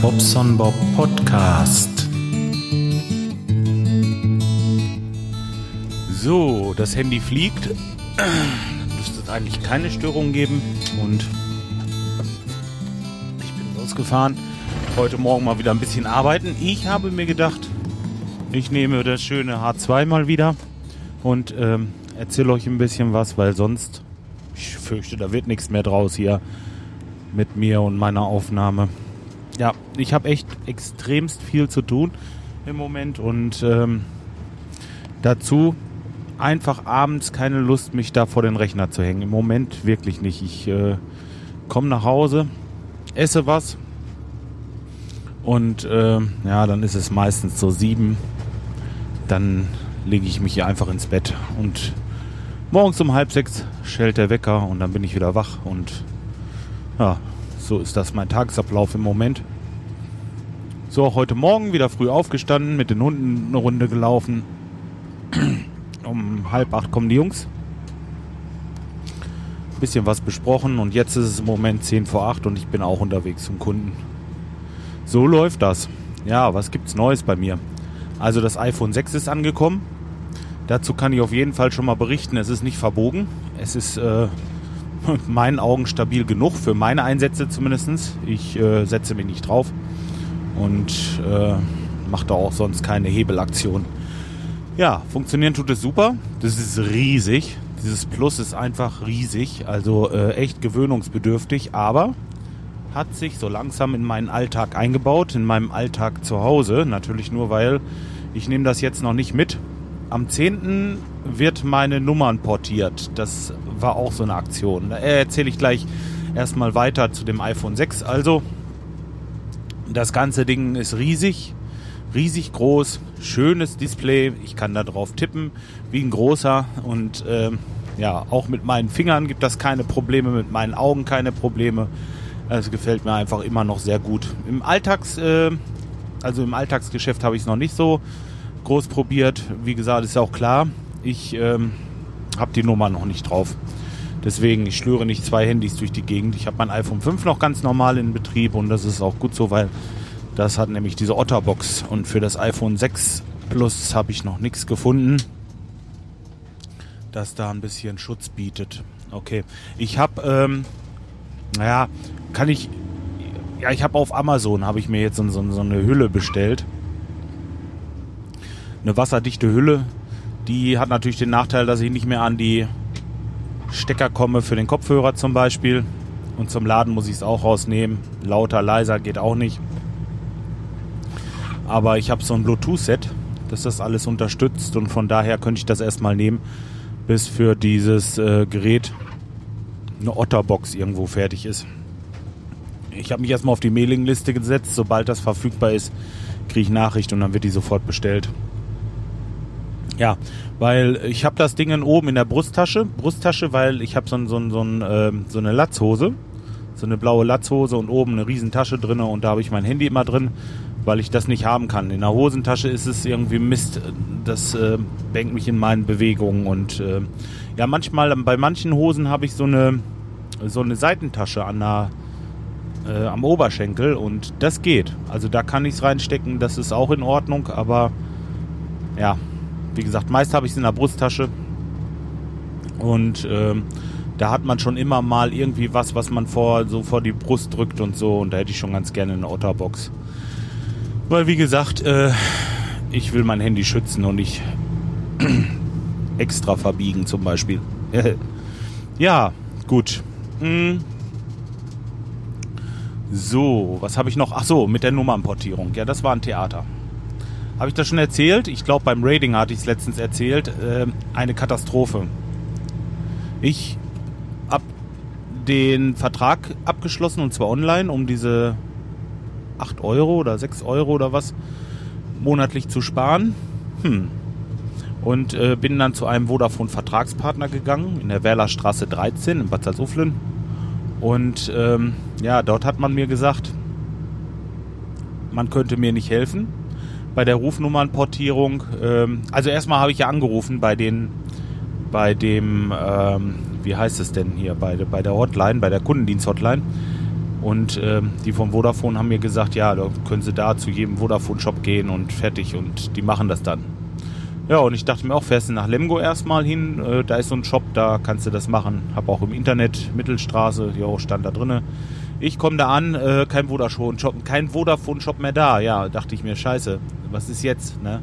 Bobson Bob Podcast. So, das Handy fliegt. Müsste es eigentlich keine Störung geben. Und ich bin losgefahren. Heute Morgen mal wieder ein bisschen arbeiten. Ich habe mir gedacht, ich nehme das schöne H2 mal wieder und ähm, erzähle euch ein bisschen was, weil sonst, ich fürchte, da wird nichts mehr draus hier mit mir und meiner Aufnahme. Ja, ich habe echt extremst viel zu tun im Moment und ähm, dazu einfach abends keine Lust, mich da vor den Rechner zu hängen. Im Moment wirklich nicht. Ich äh, komme nach Hause, esse was und äh, ja, dann ist es meistens so sieben. Dann lege ich mich hier einfach ins Bett und morgens um halb sechs schellt der Wecker und dann bin ich wieder wach und ja, so ist das mein Tagesablauf im Moment. So, heute Morgen wieder früh aufgestanden, mit den Hunden eine Runde gelaufen. Um halb acht kommen die Jungs. Bisschen was besprochen und jetzt ist es im Moment 10 vor 8 und ich bin auch unterwegs zum Kunden. So läuft das. Ja, was gibt's Neues bei mir? Also das iPhone 6 ist angekommen. Dazu kann ich auf jeden Fall schon mal berichten, es ist nicht verbogen. Es ist äh, meinen Augen stabil genug, für meine Einsätze zumindest. Ich äh, setze mich nicht drauf und äh, mache da auch sonst keine Hebelaktion. Ja, funktionieren tut es super. Das ist riesig. Dieses Plus ist einfach riesig, also äh, echt gewöhnungsbedürftig, aber hat sich so langsam in meinen Alltag eingebaut, in meinem Alltag zu Hause. Natürlich nur, weil ich nehme das jetzt noch nicht mit. Am 10. wird meine Nummern portiert. Das war auch so eine Aktion. Da erzähle ich gleich erstmal weiter zu dem iPhone 6. Also, das ganze Ding ist riesig, riesig groß, schönes Display. Ich kann da drauf tippen wie ein großer und äh, ja, auch mit meinen Fingern gibt das keine Probleme, mit meinen Augen keine Probleme. Es gefällt mir einfach immer noch sehr gut. Im Alltags, äh, also im Alltagsgeschäft habe ich es noch nicht so groß probiert. Wie gesagt, ist ja auch klar, ich ähm, habe die Nummer noch nicht drauf. Deswegen, ich schlüre nicht zwei Handys durch die Gegend. Ich habe mein iPhone 5 noch ganz normal in Betrieb und das ist auch gut so, weil das hat nämlich diese Otterbox. Und für das iPhone 6 Plus habe ich noch nichts gefunden, das da ein bisschen Schutz bietet. Okay, ich habe, ähm, naja, kann ich, ja, ich habe auf Amazon, habe ich mir jetzt so, so, so eine Hülle bestellt. Eine wasserdichte Hülle. Die hat natürlich den Nachteil, dass ich nicht mehr an die Stecker komme für den Kopfhörer zum Beispiel. Und zum Laden muss ich es auch rausnehmen. Lauter, leiser geht auch nicht. Aber ich habe so ein Bluetooth-Set, das das alles unterstützt und von daher könnte ich das erstmal nehmen, bis für dieses äh, Gerät eine Otterbox irgendwo fertig ist. Ich habe mich erstmal auf die Mailingliste gesetzt. Sobald das verfügbar ist, kriege ich Nachricht und dann wird die sofort bestellt. Ja, weil ich habe das Ding oben in der Brusttasche. Brusttasche, weil ich habe so, so, so, äh, so eine Latzhose. So eine blaue Latzhose und oben eine Riesentasche drin und da habe ich mein Handy immer drin, weil ich das nicht haben kann. In der Hosentasche ist es irgendwie Mist. Das äh, bängt mich in meinen Bewegungen und äh, ja, manchmal, bei manchen Hosen habe ich so eine, so eine Seitentasche an der, äh, am Oberschenkel und das geht. Also da kann ich es reinstecken, das ist auch in Ordnung, aber ja, wie gesagt, meist habe ich es in der Brusttasche. Und ähm, da hat man schon immer mal irgendwie was, was man vor, so vor die Brust drückt und so. Und da hätte ich schon ganz gerne eine Otterbox. Weil, wie gesagt, äh, ich will mein Handy schützen und nicht extra verbiegen zum Beispiel. ja, gut. Hm. So, was habe ich noch? Ach so, mit der Nummernportierung. Ja, das war ein Theater. Habe ich das schon erzählt? Ich glaube, beim Rating hatte ich es letztens erzählt. Äh, eine Katastrophe. Ich habe den Vertrag abgeschlossen und zwar online, um diese 8 Euro oder 6 Euro oder was monatlich zu sparen. Hm. Und äh, bin dann zu einem Vodafone-Vertragspartner gegangen in der Werlerstraße 13 in Bad Salzuflen. Und ähm, ja, dort hat man mir gesagt, man könnte mir nicht helfen bei der Rufnummernportierung. Ähm, also erstmal habe ich ja angerufen bei den, bei dem, ähm, wie heißt es denn hier, bei, bei der Hotline, bei der Kundendienst-Hotline. Und ähm, die vom Vodafone haben mir gesagt, ja, da können Sie da zu jedem Vodafone-Shop gehen und fertig. Und die machen das dann. Ja, und ich dachte mir auch, fährst du nach Lemgo erstmal hin, äh, da ist so ein Shop, da kannst du das machen. Hab auch im Internet, Mittelstraße, jo, stand da drinne. Ich komme da an, äh, kein Vodafone-Shop, kein Vodafone-Shop mehr da. Ja, dachte ich mir, scheiße, was ist jetzt, ne?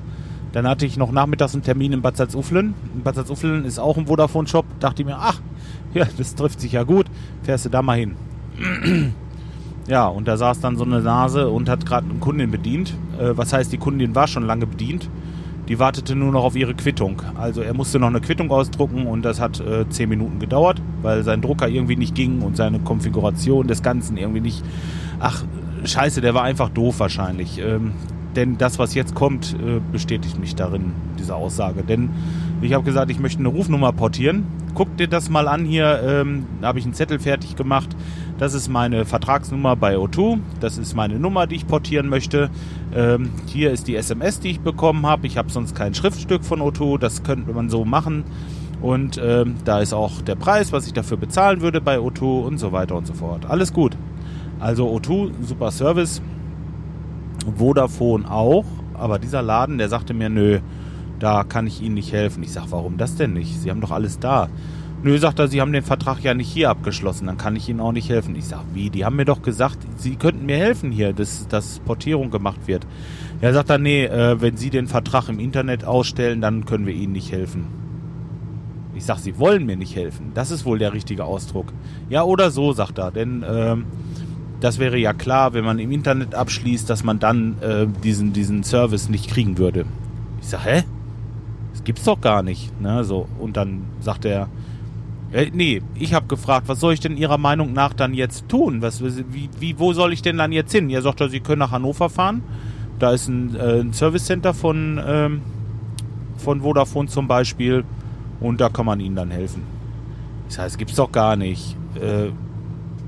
Dann hatte ich noch nachmittags einen Termin in Bad Salzuflen. In Bad Salzuflen ist auch ein Vodafone-Shop. Dachte ich mir, ach, ja, das trifft sich ja gut. Fährst du da mal hin. ja, und da saß dann so eine Nase und hat gerade eine Kundin bedient. Äh, was heißt, die Kundin war schon lange bedient. Die wartete nur noch auf ihre Quittung. Also er musste noch eine Quittung ausdrucken und das hat äh, zehn Minuten gedauert, weil sein Drucker irgendwie nicht ging und seine Konfiguration des Ganzen irgendwie nicht. Ach, scheiße, der war einfach doof wahrscheinlich. Ähm, denn das, was jetzt kommt, äh, bestätigt mich darin, diese Aussage. Denn ich habe gesagt, ich möchte eine Rufnummer portieren. Guck dir das mal an hier. Ähm, da habe ich einen Zettel fertig gemacht. Das ist meine Vertragsnummer bei O2. Das ist meine Nummer, die ich portieren möchte. Ähm, hier ist die SMS, die ich bekommen habe. Ich habe sonst kein Schriftstück von O2. Das könnte man so machen. Und ähm, da ist auch der Preis, was ich dafür bezahlen würde bei O2 und so weiter und so fort. Alles gut. Also O2, super Service. Vodafone auch, aber dieser Laden, der sagte mir, nö, da kann ich Ihnen nicht helfen. Ich sag, warum das denn nicht? Sie haben doch alles da. Nö, sagt er, Sie haben den Vertrag ja nicht hier abgeschlossen, dann kann ich Ihnen auch nicht helfen. Ich sag, wie? Die haben mir doch gesagt, Sie könnten mir helfen hier, dass, dass Portierung gemacht wird. Er sagt dann, nee, äh, wenn Sie den Vertrag im Internet ausstellen, dann können wir Ihnen nicht helfen. Ich sag, Sie wollen mir nicht helfen. Das ist wohl der richtige Ausdruck. Ja, oder so, sagt er, denn ähm, das wäre ja klar, wenn man im Internet abschließt, dass man dann äh, diesen, diesen Service nicht kriegen würde. Ich sage, hä? Gibt's doch gar nicht. Ne? So, und dann sagt er, äh, nee, ich habe gefragt, was soll ich denn Ihrer Meinung nach dann jetzt tun? Was, wie, wie, wo soll ich denn dann jetzt hin? Er sagt, Sie können nach Hannover fahren. Da ist ein, äh, ein Service Center von, ähm, von Vodafone zum Beispiel. Und da kann man Ihnen dann helfen. Ich sage, das gibt's doch gar nicht. Äh,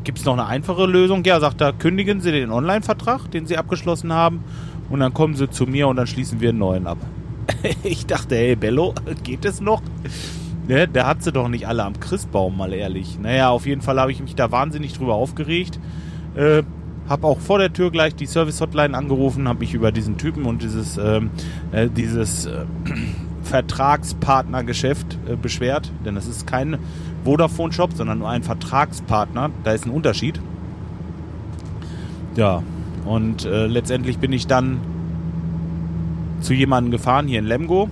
Gibt es noch eine einfache Lösung? Ja, sagt er, kündigen Sie den Online-Vertrag, den Sie abgeschlossen haben, und dann kommen Sie zu mir und dann schließen wir einen neuen ab. ich dachte, hey, Bello, geht es noch? Ne, der hat sie doch nicht alle am Christbaum, mal ehrlich. Naja, auf jeden Fall habe ich mich da wahnsinnig drüber aufgeregt. Äh, habe auch vor der Tür gleich die Service-Hotline angerufen, habe mich über diesen Typen und dieses, ähm, äh, dieses äh, Vertragspartnergeschäft äh, beschwert. Denn das ist kein Vodafone-Shop, sondern nur ein Vertragspartner. Da ist ein Unterschied. Ja, und äh, letztendlich bin ich dann zu jemandem gefahren hier in Lemgo.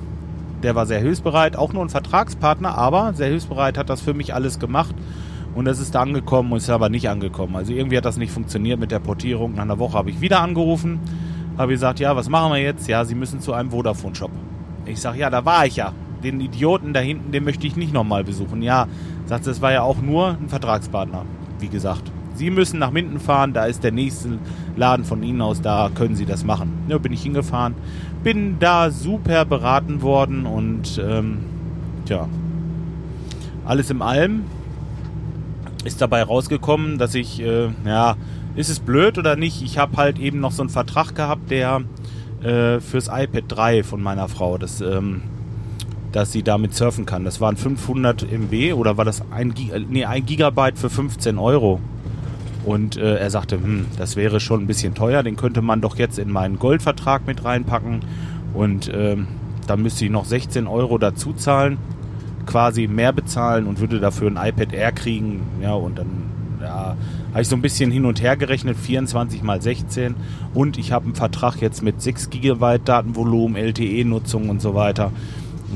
Der war sehr hilfsbereit, auch nur ein Vertragspartner, aber sehr hilfsbereit, hat das für mich alles gemacht. Und es ist da angekommen und ist aber nicht angekommen. Also irgendwie hat das nicht funktioniert mit der Portierung. Nach einer Woche habe ich wieder angerufen, habe gesagt, ja, was machen wir jetzt? Ja, Sie müssen zu einem Vodafone-Shop. Ich sage, ja, da war ich ja. Den Idioten da hinten, den möchte ich nicht nochmal besuchen. Ja, Sagt es war ja auch nur ein Vertragspartner, wie gesagt. Sie müssen nach Minden fahren, da ist der nächste Laden von Ihnen aus, da können Sie das machen. Ja, bin ich hingefahren, bin da super beraten worden und ähm, tja, alles im Allem ist dabei rausgekommen, dass ich, äh, ja, ist es blöd oder nicht? Ich habe halt eben noch so einen Vertrag gehabt, der äh, fürs iPad 3 von meiner Frau, das ähm, dass sie damit surfen kann. Das waren 500 MB oder war das ein, nee, ein Gigabyte für 15 Euro? Und äh, er sagte, hm, das wäre schon ein bisschen teuer, den könnte man doch jetzt in meinen Goldvertrag mit reinpacken. Und ähm, dann müsste ich noch 16 Euro dazu zahlen, quasi mehr bezahlen und würde dafür ein iPad Air kriegen. Ja, und dann ja, habe ich so ein bisschen hin und her gerechnet, 24 mal 16. Und ich habe einen Vertrag jetzt mit 6 GB Datenvolumen, LTE-Nutzung und so weiter.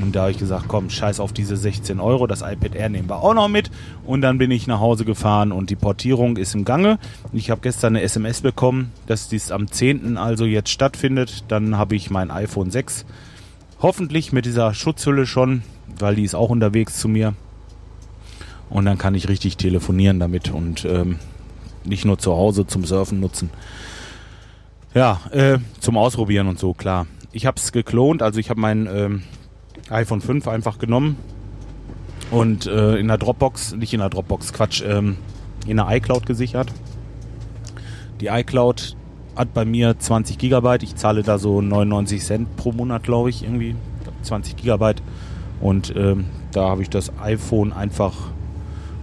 Und da habe ich gesagt, komm, scheiß auf diese 16 Euro, das iPad Air nehmen wir auch noch mit. Und dann bin ich nach Hause gefahren und die Portierung ist im Gange. Ich habe gestern eine SMS bekommen, dass dies am 10. also jetzt stattfindet. Dann habe ich mein iPhone 6 hoffentlich mit dieser Schutzhülle schon, weil die ist auch unterwegs zu mir. Und dann kann ich richtig telefonieren damit und ähm, nicht nur zu Hause zum Surfen nutzen. Ja, äh, zum Ausprobieren und so, klar. Ich habe es geklont, also ich habe mein ähm, iPhone 5 einfach genommen und äh, in der Dropbox, nicht in der Dropbox, Quatsch, ähm, in der iCloud gesichert. Die iCloud hat bei mir 20 Gigabyte. Ich zahle da so 99 Cent pro Monat, glaube ich, irgendwie. 20 Gigabyte. Und ähm, da habe ich das iPhone einfach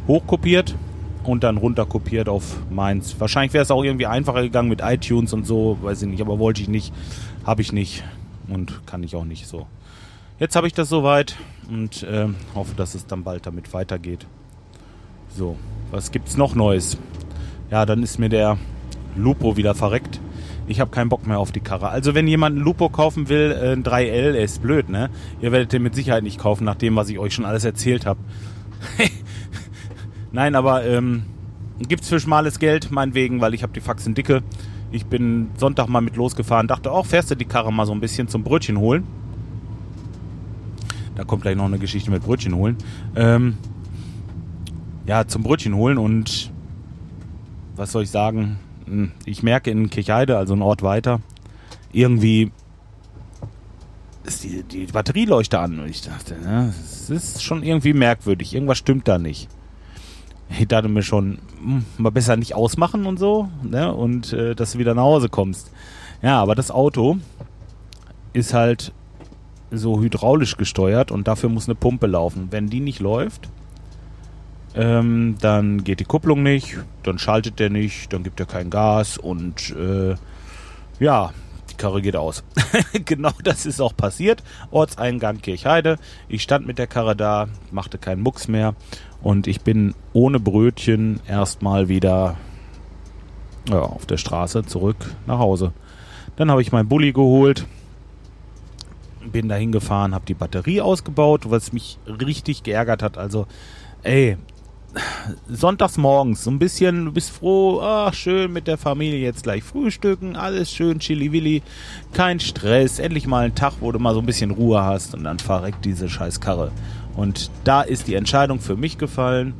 hochkopiert und dann runterkopiert auf meins. Wahrscheinlich wäre es auch irgendwie einfacher gegangen mit iTunes und so, weiß ich nicht, aber wollte ich nicht, habe ich nicht und kann ich auch nicht so. Jetzt habe ich das soweit und äh, hoffe, dass es dann bald damit weitergeht. So, was gibt's noch Neues? Ja, dann ist mir der Lupo wieder verreckt. Ich habe keinen Bock mehr auf die Karre. Also wenn jemand einen Lupo kaufen will, äh, ein 3L, ist blöd, ne? Ihr werdet den mit Sicherheit nicht kaufen, nach dem, was ich euch schon alles erzählt habe. Nein, aber ähm, gibt's für schmales Geld, meinetwegen, weil ich habe die Faxen dicke. Ich bin Sonntag mal mit losgefahren, dachte auch, fährst du die Karre mal so ein bisschen zum Brötchen holen. Da kommt gleich noch eine Geschichte mit Brötchen holen. Ähm, ja, zum Brötchen holen und was soll ich sagen? Hm, ich merke in Kirchheide, also ein Ort weiter, irgendwie ist die, die Batterieleuchte an. Und ich dachte, ne, es ist schon irgendwie merkwürdig. Irgendwas stimmt da nicht. Ich dachte mir schon, hm, mal besser nicht ausmachen und so, ne? Und äh, dass du wieder nach Hause kommst. Ja, aber das Auto ist halt so hydraulisch gesteuert und dafür muss eine Pumpe laufen. Wenn die nicht läuft, ähm, dann geht die Kupplung nicht, dann schaltet der nicht, dann gibt er kein Gas und äh, ja, die Karre geht aus. genau das ist auch passiert. Ortseingang Kirchheide. Ich stand mit der Karre da, machte keinen Mucks mehr und ich bin ohne Brötchen erstmal wieder ja, auf der Straße zurück nach Hause. Dann habe ich meinen Bulli geholt, bin da hingefahren, habe die Batterie ausgebaut, was mich richtig geärgert hat. Also, ey, sonntags morgens so ein bisschen, du bist froh, ach schön mit der Familie jetzt gleich frühstücken, alles schön chili-willi, kein Stress, endlich mal ein Tag, wo du mal so ein bisschen Ruhe hast und dann verreckt diese scheiß Karre. Und da ist die Entscheidung für mich gefallen,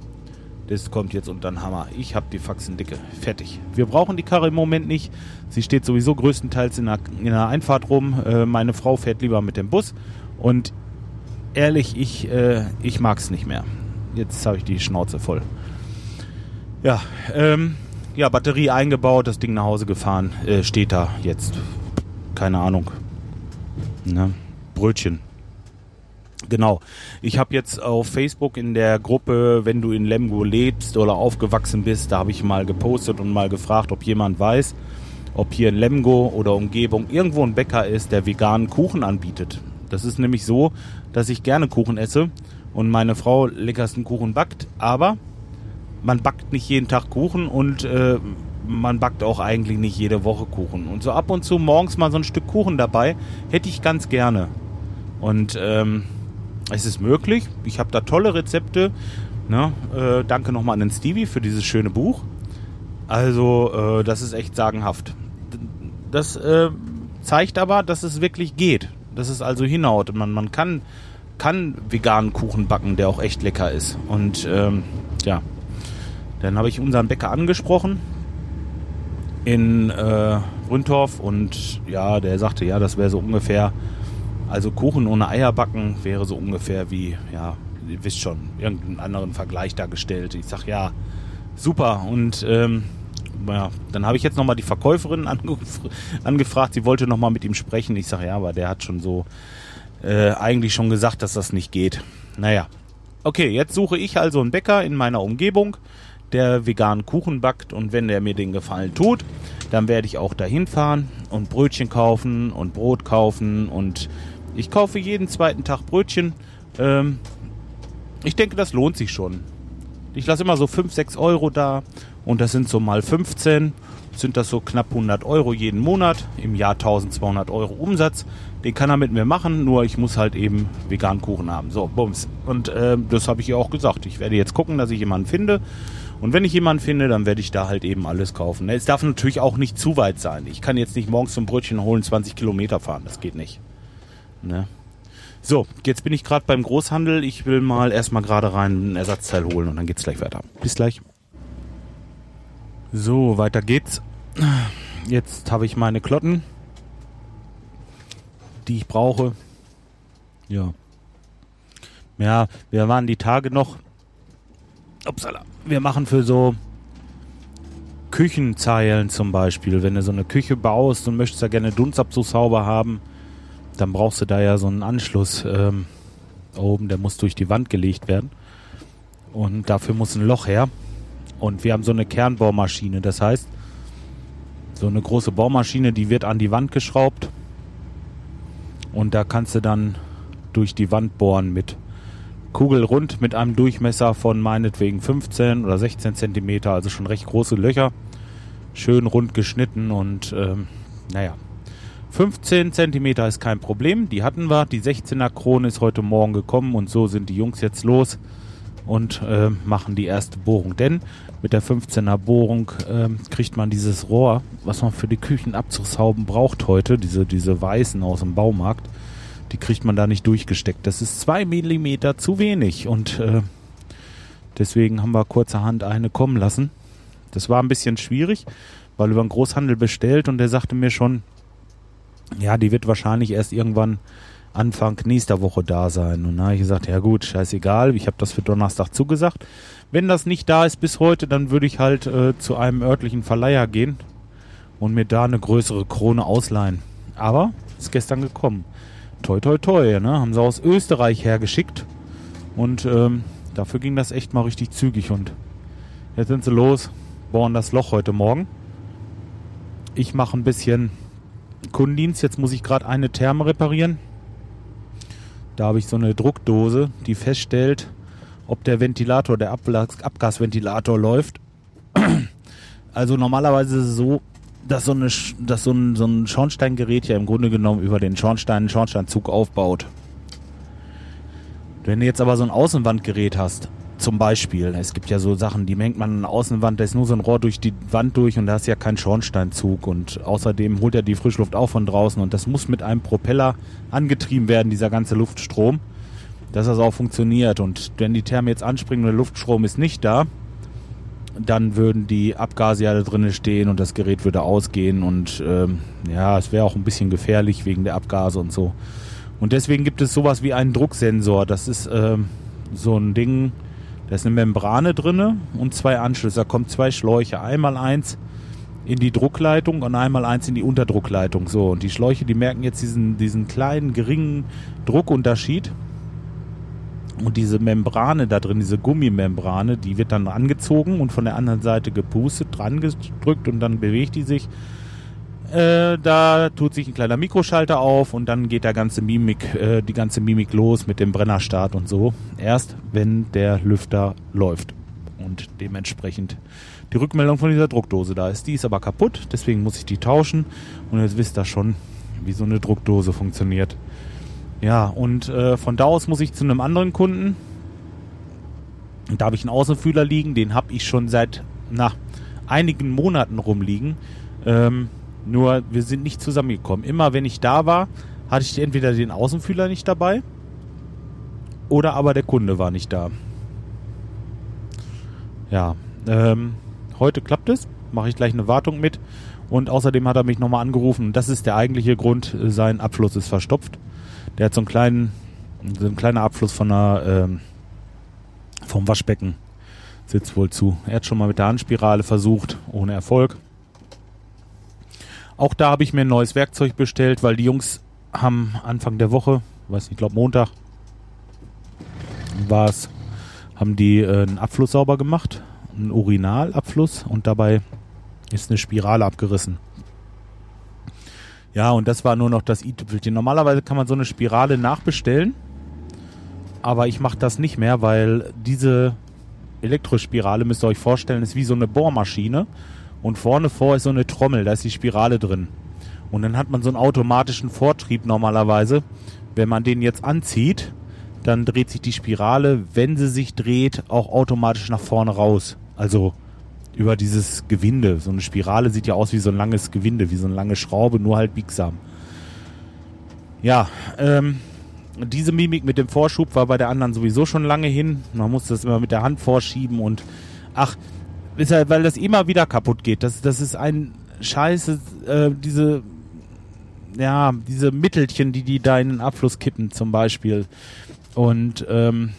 das kommt jetzt unter den Hammer. Ich habe die Faxen dicke. Fertig. Wir brauchen die Karre im Moment nicht. Sie steht sowieso größtenteils in der, in der Einfahrt rum. Äh, meine Frau fährt lieber mit dem Bus. Und ehrlich, ich, äh, ich mag es nicht mehr jetzt habe ich die Schnauze voll. Ja, ähm, ja, Batterie eingebaut, das Ding nach Hause gefahren, äh, steht da jetzt. Keine Ahnung. Ne? Brötchen. Genau. Ich habe jetzt auf Facebook in der Gruppe, wenn du in Lemgo lebst oder aufgewachsen bist, da habe ich mal gepostet und mal gefragt, ob jemand weiß, ob hier in Lemgo oder Umgebung irgendwo ein Bäcker ist, der veganen Kuchen anbietet. Das ist nämlich so, dass ich gerne Kuchen esse und meine Frau leckersten Kuchen backt, aber man backt nicht jeden Tag Kuchen und äh, man backt auch eigentlich nicht jede Woche Kuchen. Und so ab und zu morgens mal so ein Stück Kuchen dabei, hätte ich ganz gerne. Und ähm, es ist möglich. Ich habe da tolle Rezepte. Ne? Äh, danke nochmal an den Stevie für dieses schöne Buch. Also, äh, das ist echt sagenhaft. Das äh, zeigt aber, dass es wirklich geht. Dass es also hinhaut. Man, man kann kann veganen Kuchen backen, der auch echt lecker ist. Und ähm, ja, dann habe ich unseren Bäcker angesprochen in äh, Rüntorf und ja, der sagte, ja, das wäre so ungefähr, also Kuchen ohne Eier backen wäre so ungefähr wie, ja, ihr wisst schon, irgendeinen anderen Vergleich dargestellt. Ich sag ja, super und ähm, ja, dann habe ich jetzt nochmal die Verkäuferin angef angefragt, sie wollte nochmal mit ihm sprechen. Ich sage, ja, aber der hat schon so äh, eigentlich schon gesagt, dass das nicht geht. Naja. Okay, jetzt suche ich also einen Bäcker in meiner Umgebung, der veganen Kuchen backt und wenn der mir den Gefallen tut, dann werde ich auch dahin fahren und Brötchen kaufen und Brot kaufen und ich kaufe jeden zweiten Tag Brötchen. Ähm, ich denke, das lohnt sich schon. Ich lasse immer so 5, 6 Euro da und das sind so mal 15 sind das so knapp 100 Euro jeden Monat, im Jahr 1200 Euro Umsatz. Den kann er mit mir machen, nur ich muss halt eben veganen Kuchen haben. So, bums. Und äh, das habe ich ihr auch gesagt. Ich werde jetzt gucken, dass ich jemanden finde. Und wenn ich jemanden finde, dann werde ich da halt eben alles kaufen. Es darf natürlich auch nicht zu weit sein. Ich kann jetzt nicht morgens zum Brötchen holen 20 Kilometer fahren. Das geht nicht. Ne? So, jetzt bin ich gerade beim Großhandel. Ich will mal erstmal gerade rein ein Ersatzteil holen und dann geht's gleich weiter. Bis gleich. So, weiter geht's. Jetzt habe ich meine Klotten die ich brauche. Ja. Ja, wir waren die Tage noch. Upsala. Wir machen für so Küchenzeilen zum Beispiel. Wenn du so eine Küche baust und möchtest da gerne Dunstabzugshaube haben, dann brauchst du da ja so einen Anschluss ähm, oben, der muss durch die Wand gelegt werden. Und dafür muss ein Loch her. Und wir haben so eine Kernbohrmaschine. Das heißt, so eine große Bohrmaschine, die wird an die Wand geschraubt. Und da kannst du dann durch die Wand bohren mit kugelrund mit einem Durchmesser von meinetwegen 15 oder 16 Zentimeter, also schon recht große Löcher. Schön rund geschnitten und ähm, naja. 15 Zentimeter ist kein Problem, die hatten wir. Die 16er Krone ist heute Morgen gekommen und so sind die Jungs jetzt los und äh, machen die erste Bohrung. Denn mit der 15er Bohrung äh, kriegt man dieses Rohr, was man für die Küchenabzugshauben braucht heute, diese, diese weißen aus dem Baumarkt, die kriegt man da nicht durchgesteckt. Das ist zwei Millimeter zu wenig und äh, deswegen haben wir kurzerhand eine kommen lassen. Das war ein bisschen schwierig, weil über einen Großhandel bestellt und der sagte mir schon, ja, die wird wahrscheinlich erst irgendwann Anfang nächster Woche da sein. Und da habe ich gesagt, ja gut, scheißegal, ich habe das für Donnerstag zugesagt. Wenn das nicht da ist bis heute, dann würde ich halt äh, zu einem örtlichen Verleiher gehen und mir da eine größere Krone ausleihen. Aber ist gestern gekommen. Toi, toi, toi, ne? Haben sie aus Österreich hergeschickt. Und ähm, dafür ging das echt mal richtig zügig. Und jetzt sind sie los, bohren das Loch heute Morgen. Ich mache ein bisschen Kundendienst. Jetzt muss ich gerade eine Therme reparieren. Da habe ich so eine Druckdose, die feststellt, ob der Ventilator, der Abgasventilator läuft. Also normalerweise ist es so, dass so, eine, dass so, ein, so ein Schornsteingerät ja im Grunde genommen über den Schornstein einen Schornsteinzug aufbaut. Wenn du jetzt aber so ein Außenwandgerät hast, zum Beispiel, es gibt ja so Sachen, die mengt man an der Außenwand, da ist nur so ein Rohr durch die Wand durch und da ist ja kein Schornsteinzug und außerdem holt er die Frischluft auch von draußen und das muss mit einem Propeller angetrieben werden, dieser ganze Luftstrom, dass das auch funktioniert und wenn die Therme jetzt anspringen und der Luftstrom ist nicht da, dann würden die Abgase ja da drinnen stehen und das Gerät würde ausgehen und ähm, ja, es wäre auch ein bisschen gefährlich wegen der Abgase und so. Und deswegen gibt es sowas wie einen Drucksensor. Das ist ähm, so ein Ding, da ist eine Membrane drinne und zwei Anschlüsse. Da kommen zwei Schläuche. Einmal eins in die Druckleitung und einmal eins in die Unterdruckleitung. So, und die Schläuche, die merken jetzt diesen, diesen kleinen, geringen Druckunterschied. Und diese Membrane da drin, diese Gummimembrane, die wird dann angezogen und von der anderen Seite gepustet, dran gedrückt und dann bewegt die sich äh, da tut sich ein kleiner Mikroschalter auf und dann geht der ganze Mimik, äh, die ganze Mimik los mit dem Brennerstart und so. Erst wenn der Lüfter läuft und dementsprechend die Rückmeldung von dieser Druckdose da ist. Die ist aber kaputt, deswegen muss ich die tauschen und jetzt wisst ihr schon, wie so eine Druckdose funktioniert. Ja, und äh, von da aus muss ich zu einem anderen Kunden. Da habe ich einen Außenfühler liegen, den habe ich schon seit na, einigen Monaten rumliegen. Ähm, nur wir sind nicht zusammengekommen. Immer wenn ich da war, hatte ich entweder den Außenfühler nicht dabei oder aber der Kunde war nicht da. Ja, ähm, heute klappt es. Mache ich gleich eine Wartung mit. Und außerdem hat er mich nochmal angerufen. Das ist der eigentliche Grund. Sein Abfluss ist verstopft. Der hat so einen kleinen, so einen kleinen Abfluss von einer, ähm, vom Waschbecken. Sitzt wohl zu. Er hat schon mal mit der Handspirale versucht, ohne Erfolg. Auch da habe ich mir ein neues Werkzeug bestellt, weil die Jungs haben Anfang der Woche, weiß nicht, ich glaube Montag, war es, haben die äh, einen Abfluss sauber gemacht, einen Urinalabfluss und dabei ist eine Spirale abgerissen. Ja, und das war nur noch das i-Tüpfelchen. Normalerweise kann man so eine Spirale nachbestellen, aber ich mache das nicht mehr, weil diese Elektrospirale, müsst ihr euch vorstellen, ist wie so eine Bohrmaschine und vorne vor ist so eine Trommel, da ist die Spirale drin. Und dann hat man so einen automatischen Vortrieb normalerweise. Wenn man den jetzt anzieht, dann dreht sich die Spirale, wenn sie sich dreht, auch automatisch nach vorne raus. Also über dieses Gewinde. So eine Spirale sieht ja aus wie so ein langes Gewinde, wie so eine lange Schraube, nur halt biegsam. Ja, ähm, diese Mimik mit dem Vorschub war bei der anderen sowieso schon lange hin. Man musste das immer mit der Hand vorschieben und ach, weil das immer wieder kaputt geht. Das, das ist ein Scheiße, äh, diese, ja, diese Mittelchen, die die da in den Abfluss kippen zum Beispiel. Und ähm,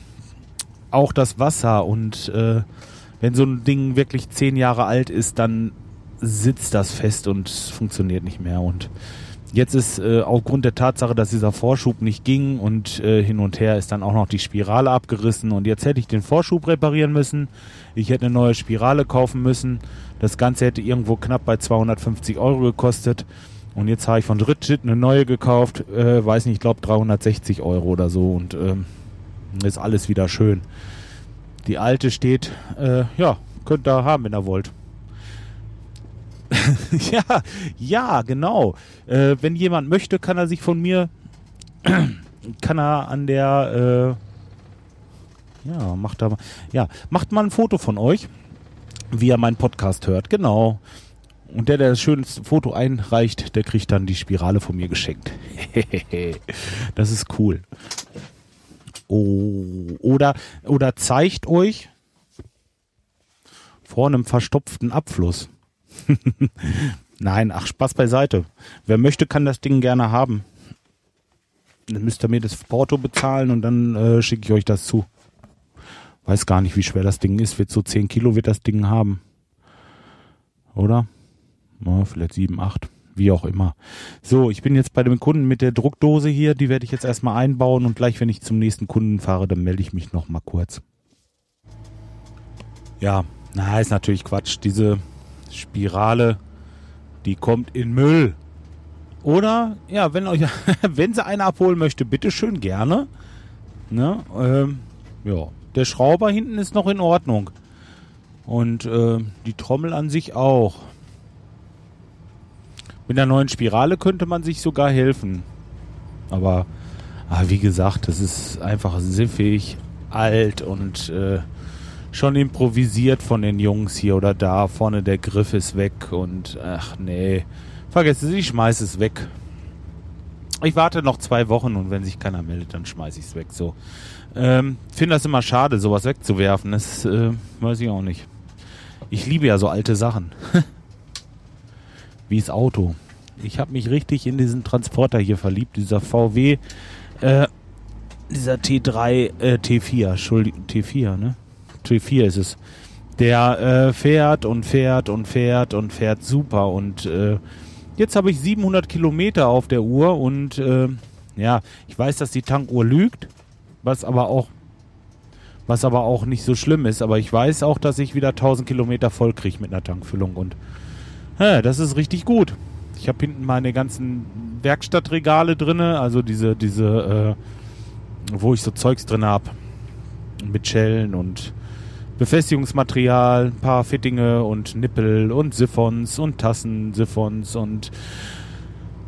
auch das Wasser und äh, wenn so ein Ding wirklich zehn Jahre alt ist, dann sitzt das fest und funktioniert nicht mehr. Und Jetzt ist äh, aufgrund der Tatsache, dass dieser Vorschub nicht ging und äh, hin und her ist dann auch noch die Spirale abgerissen und jetzt hätte ich den Vorschub reparieren müssen. Ich hätte eine neue Spirale kaufen müssen. Das Ganze hätte irgendwo knapp bei 250 Euro gekostet. Und jetzt habe ich von Dritschit eine neue gekauft, äh, weiß nicht, ich glaube 360 Euro oder so und ähm, ist alles wieder schön. Die alte steht, äh, ja, könnt ihr haben, wenn ihr wollt. ja, ja, genau. Äh, wenn jemand möchte, kann er sich von mir, kann er an der, äh, ja, macht da, ja, macht mal ein Foto von euch, wie er meinen Podcast hört, genau. Und der, der das schönste Foto einreicht, der kriegt dann die Spirale von mir geschenkt. das ist cool. Oh, oder, oder zeigt euch vor einem verstopften Abfluss. Nein, ach, Spaß beiseite. Wer möchte, kann das Ding gerne haben. Dann müsst ihr mir das Porto bezahlen und dann äh, schicke ich euch das zu. Weiß gar nicht, wie schwer das Ding ist. Wird so 10 Kilo wird das Ding haben. Oder? Ja, vielleicht 7, 8. Wie auch immer. So, ich bin jetzt bei dem Kunden mit der Druckdose hier. Die werde ich jetzt erstmal einbauen und gleich, wenn ich zum nächsten Kunden fahre, dann melde ich mich nochmal kurz. Ja, na, ist natürlich Quatsch. Diese Spirale, die kommt in Müll. Oder, ja, wenn euch, wenn sie eine abholen möchte, bitte schön gerne. Ne? Ähm, ja, der Schrauber hinten ist noch in Ordnung. Und äh, die Trommel an sich auch. Mit der neuen Spirale könnte man sich sogar helfen. Aber, ah, wie gesagt, das ist einfach siffig, alt und äh, schon improvisiert von den Jungs hier oder da. Vorne der Griff ist weg und ach nee, vergesst es, ich schmeiß es weg. Ich warte noch zwei Wochen und wenn sich keiner meldet, dann schmeiß ich es weg. So, ähm, finde das immer schade, sowas wegzuwerfen. Das äh, weiß ich auch nicht. Ich liebe ja so alte Sachen. Wie das Auto. Ich habe mich richtig in diesen Transporter hier verliebt, dieser VW, äh, dieser T3, äh, T4, Entschuldigung, T4, ne? T4 ist es. Der äh, fährt und fährt und fährt und fährt super. Und äh, jetzt habe ich 700 Kilometer auf der Uhr und äh, ja, ich weiß, dass die Tankuhr lügt, was aber auch was aber auch nicht so schlimm ist. Aber ich weiß auch, dass ich wieder 1000 Kilometer voll kriege mit einer Tankfüllung und ja, das ist richtig gut. Ich habe hinten meine ganzen Werkstattregale drinne, also diese diese, äh, wo ich so Zeugs drin habe mit Schellen und Befestigungsmaterial, ein paar Fittinge und Nippel und Siphons und Tassen, Siphons und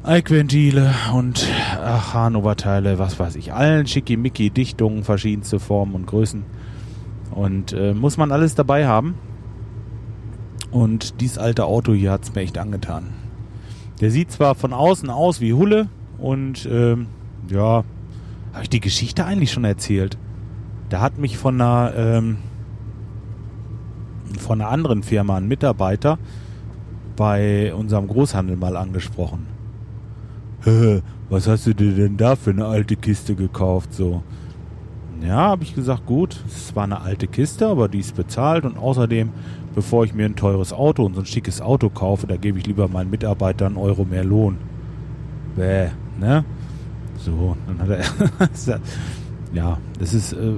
Eikventile und Hahnoberteile, was weiß ich, allen schickimicki Dichtungen, verschiedenste Formen und Größen. Und äh, muss man alles dabei haben. Und dieses alte Auto hier hat es mir echt angetan. Der sieht zwar von außen aus wie Hulle und ähm, ja, habe ich die Geschichte eigentlich schon erzählt? Da hat mich von einer ähm, von einer anderen Firma ein Mitarbeiter bei unserem Großhandel mal angesprochen. Was hast du dir denn da für eine alte Kiste gekauft? So. Ja, habe ich gesagt, gut, es war eine alte Kiste, aber die ist bezahlt und außerdem, bevor ich mir ein teures Auto und so ein schickes Auto kaufe, da gebe ich lieber meinen Mitarbeitern einen Euro mehr Lohn. Bäh, ne? So, dann hat er. ja, das ist, äh,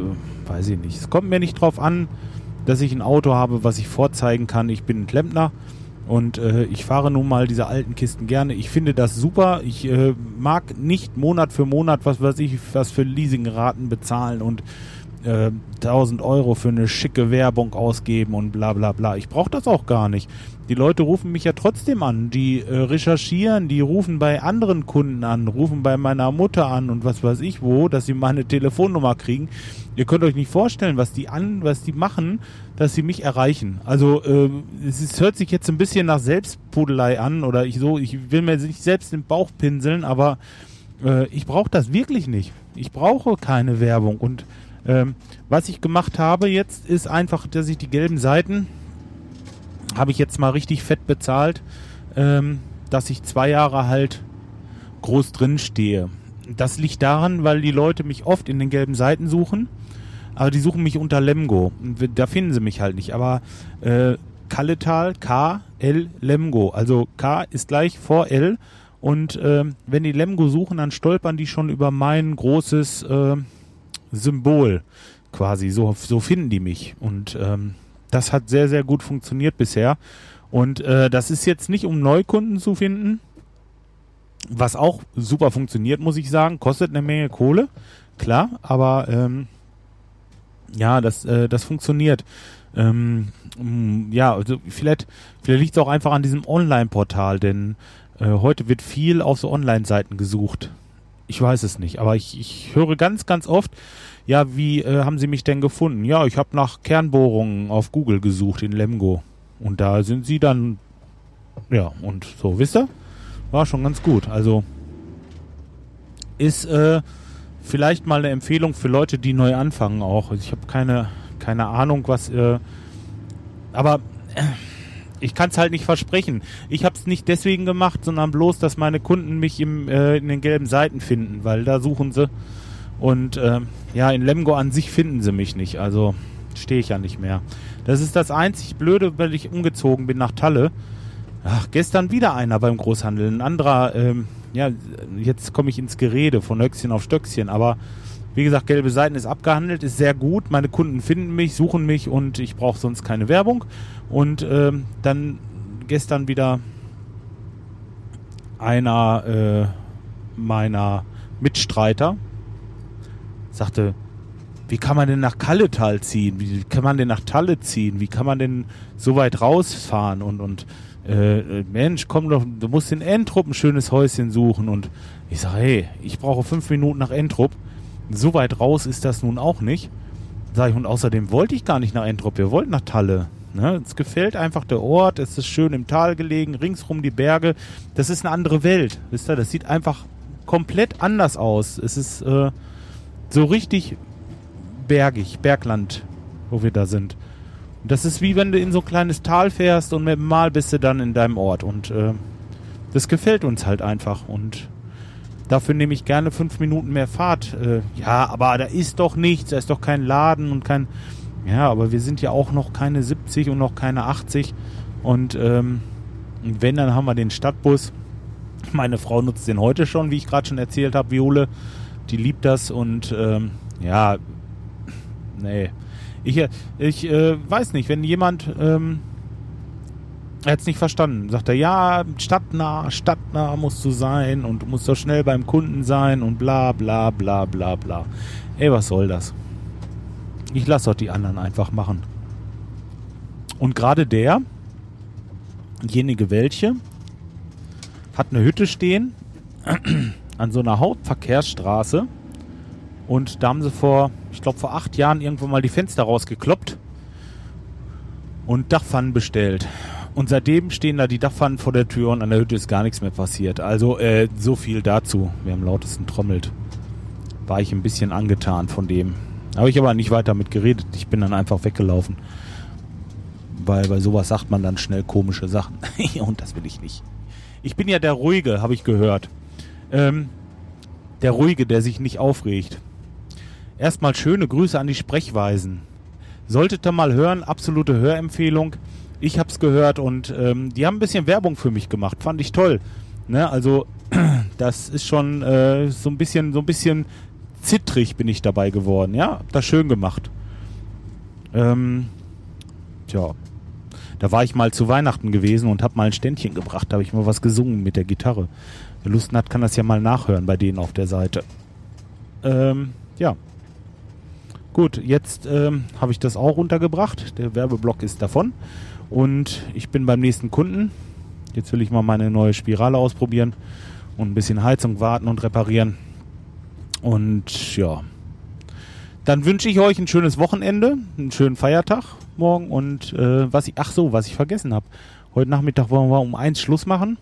weiß ich nicht. Es kommt mir nicht drauf an, dass ich ein Auto habe, was ich vorzeigen kann. Ich bin ein Klempner und äh, ich fahre nun mal diese alten Kisten gerne. Ich finde das super. Ich äh, mag nicht Monat für Monat, was weiß ich, was für Leasingraten bezahlen und äh, 1000 Euro für eine schicke Werbung ausgeben und bla bla bla. Ich brauche das auch gar nicht. Die Leute rufen mich ja trotzdem an. Die äh, recherchieren, die rufen bei anderen Kunden an, rufen bei meiner Mutter an und was weiß ich wo, dass sie meine Telefonnummer kriegen. Ihr könnt euch nicht vorstellen, was die an, was die machen, dass sie mich erreichen. Also äh, es, ist, hört sich jetzt ein bisschen nach Selbstpudelei an oder ich so, ich will mir nicht selbst den Bauch pinseln, aber äh, ich brauche das wirklich nicht. Ich brauche keine Werbung und ähm, was ich gemacht habe jetzt ist einfach, dass ich die gelben Seiten habe ich jetzt mal richtig fett bezahlt, ähm, dass ich zwei Jahre halt groß drin stehe. Das liegt daran, weil die Leute mich oft in den gelben Seiten suchen, aber die suchen mich unter Lemgo. Da finden sie mich halt nicht. Aber äh, Kalletal K L Lemgo, also K ist gleich vor L Und äh, wenn die Lemgo suchen, dann stolpern die schon über mein großes äh, Symbol quasi. So, so finden die mich. Und ähm, das hat sehr, sehr gut funktioniert bisher. Und äh, das ist jetzt nicht, um Neukunden zu finden, was auch super funktioniert, muss ich sagen. Kostet eine Menge Kohle, klar, aber ähm, ja, das, äh, das funktioniert. Ähm, ja, also vielleicht, vielleicht liegt es auch einfach an diesem Online-Portal, denn äh, heute wird viel auf so Online-Seiten gesucht. Ich weiß es nicht, aber ich, ich höre ganz, ganz oft, ja, wie äh, haben Sie mich denn gefunden? Ja, ich habe nach Kernbohrungen auf Google gesucht in Lemgo. Und da sind Sie dann, ja, und so, wisst ihr? War schon ganz gut. Also ist äh, vielleicht mal eine Empfehlung für Leute, die neu anfangen auch. Also ich habe keine, keine Ahnung, was... Äh, aber... Äh, ich kann es halt nicht versprechen. Ich habe es nicht deswegen gemacht, sondern bloß, dass meine Kunden mich im, äh, in den gelben Seiten finden, weil da suchen sie. Und äh, ja, in Lemgo an sich finden sie mich nicht. Also stehe ich ja nicht mehr. Das ist das einzig Blöde, weil ich umgezogen bin nach Talle. Ach, gestern wieder einer beim Großhandel. Ein anderer, ähm, ja, jetzt komme ich ins Gerede von Höchstchen auf Stöckchen, aber wie gesagt, gelbe Seiten ist abgehandelt, ist sehr gut. Meine Kunden finden mich, suchen mich und ich brauche sonst keine Werbung. Und ähm, dann gestern wieder einer äh, meiner Mitstreiter sagte, wie kann man denn nach Kalletal ziehen? Wie kann man denn nach Talle ziehen? Wie kann man denn so weit rausfahren? Und, und äh, Mensch, komm doch, du musst in Entrupp ein schönes Häuschen suchen. Und ich sage, hey, ich brauche fünf Minuten nach Entrupp. So weit raus ist das nun auch nicht. Sag ich, und außerdem wollte ich gar nicht nach Entrupp, wir wollten nach Talle. Ne? Es gefällt einfach der Ort, es ist schön im Tal gelegen, ringsrum die Berge. Das ist eine andere Welt, wisst ihr? Das sieht einfach komplett anders aus. Es ist äh, so richtig bergig, Bergland, wo wir da sind. Und das ist wie wenn du in so ein kleines Tal fährst und mit dem Mal bist du dann in deinem Ort. Und äh, das gefällt uns halt einfach. Und Dafür nehme ich gerne fünf Minuten mehr Fahrt. Äh, ja, aber da ist doch nichts, da ist doch kein Laden und kein. Ja, aber wir sind ja auch noch keine 70 und noch keine 80. Und ähm, wenn, dann haben wir den Stadtbus. Meine Frau nutzt den heute schon, wie ich gerade schon erzählt habe, Viole. Die liebt das und ähm, ja, nee. Ich, ich äh, weiß nicht, wenn jemand ähm, er hat es nicht verstanden. Sagt er, ja, stadtnah, stadtnah musst du sein und du musst doch schnell beim Kunden sein und bla bla bla bla bla. Ey, was soll das? Ich lasse doch die anderen einfach machen. Und gerade der, jenige welche, hat eine Hütte stehen an so einer Hauptverkehrsstraße. Und da haben sie vor, ich glaube vor acht Jahren irgendwo mal die Fenster rausgekloppt und Dachpfannen bestellt. Und seitdem stehen da die Dachpfannen vor der Tür und an der Hütte ist gar nichts mehr passiert. Also äh, so viel dazu. Wer am lautesten trommelt. War ich ein bisschen angetan von dem. Habe ich aber nicht weiter mit geredet. Ich bin dann einfach weggelaufen. Weil bei sowas sagt man dann schnell komische Sachen. und das will ich nicht. Ich bin ja der Ruhige, habe ich gehört. Ähm, der Ruhige, der sich nicht aufregt. Erstmal schöne Grüße an die Sprechweisen. Solltet ihr mal hören, absolute Hörempfehlung ich habe es gehört und ähm, die haben ein bisschen Werbung für mich gemacht. Fand ich toll. Ne? Also das ist schon äh, so ein bisschen, so ein bisschen zittrig bin ich dabei geworden. Ja, hab das schön gemacht. Ähm, tja, da war ich mal zu Weihnachten gewesen und habe mal ein Ständchen gebracht. Da habe ich mal was gesungen mit der Gitarre. Wer Lust hat, kann das ja mal nachhören bei denen auf der Seite. Ähm, ja. Gut, jetzt ähm, habe ich das auch runtergebracht. Der Werbeblock ist davon. Und ich bin beim nächsten Kunden. Jetzt will ich mal meine neue Spirale ausprobieren und ein bisschen Heizung warten und reparieren. Und ja, dann wünsche ich euch ein schönes Wochenende, einen schönen Feiertag morgen und äh, was ich, ach so, was ich vergessen habe. Heute Nachmittag wollen wir um eins Schluss machen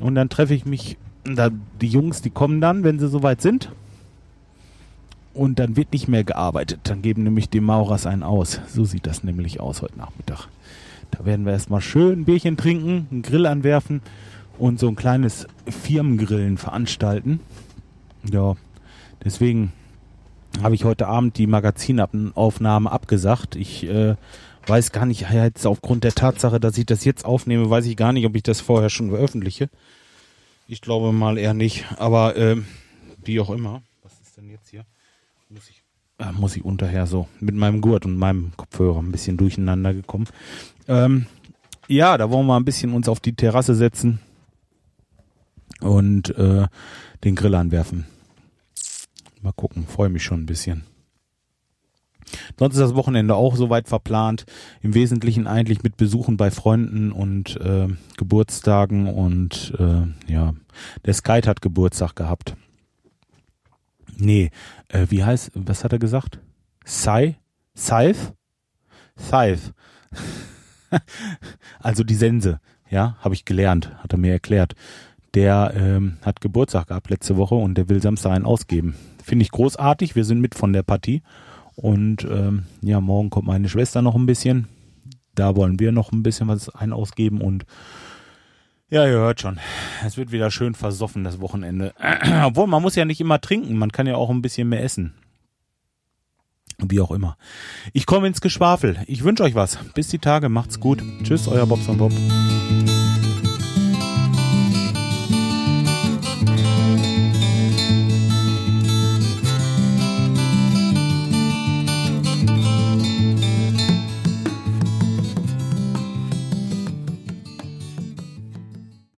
und dann treffe ich mich, da, die Jungs, die kommen dann, wenn sie soweit sind. Und dann wird nicht mehr gearbeitet. Dann geben nämlich die Maurers einen aus. So sieht das nämlich aus heute Nachmittag. Da werden wir erstmal schön ein Bierchen trinken, einen Grill anwerfen und so ein kleines Firmengrillen veranstalten. Ja, deswegen habe ich heute Abend die Magazinaufnahme abgesagt. Ich äh, weiß gar nicht, jetzt aufgrund der Tatsache, dass ich das jetzt aufnehme, weiß ich gar nicht, ob ich das vorher schon veröffentliche. Ich glaube mal eher nicht, aber äh, wie auch immer. Was ist denn jetzt hier? Muss ich, äh, muss ich unterher so mit meinem Gurt und meinem Kopfhörer ein bisschen durcheinander gekommen. Ähm, ja, da wollen wir ein bisschen uns auf die Terrasse setzen und äh, den Grill anwerfen. Mal gucken, freue mich schon ein bisschen. Sonst ist das Wochenende auch soweit verplant. Im Wesentlichen eigentlich mit Besuchen bei Freunden und äh, Geburtstagen und äh, ja, der Skype hat Geburtstag gehabt. Nee, äh, wie heißt, was hat er gesagt? Sai? Saif? Saif. also die Sense, ja, habe ich gelernt, hat er mir erklärt. Der ähm, hat Geburtstag gehabt letzte Woche und der will Samstag einen ausgeben. Finde ich großartig. Wir sind mit von der Partie. Und ähm, ja, morgen kommt meine Schwester noch ein bisschen. Da wollen wir noch ein bisschen was ein ausgeben und ja, ihr hört schon. Es wird wieder schön versoffen, das Wochenende. Obwohl, man muss ja nicht immer trinken, man kann ja auch ein bisschen mehr essen. Wie auch immer. Ich komme ins Geschwafel. Ich wünsche euch was. Bis die Tage. Macht's gut. Tschüss, euer Bobson Bob.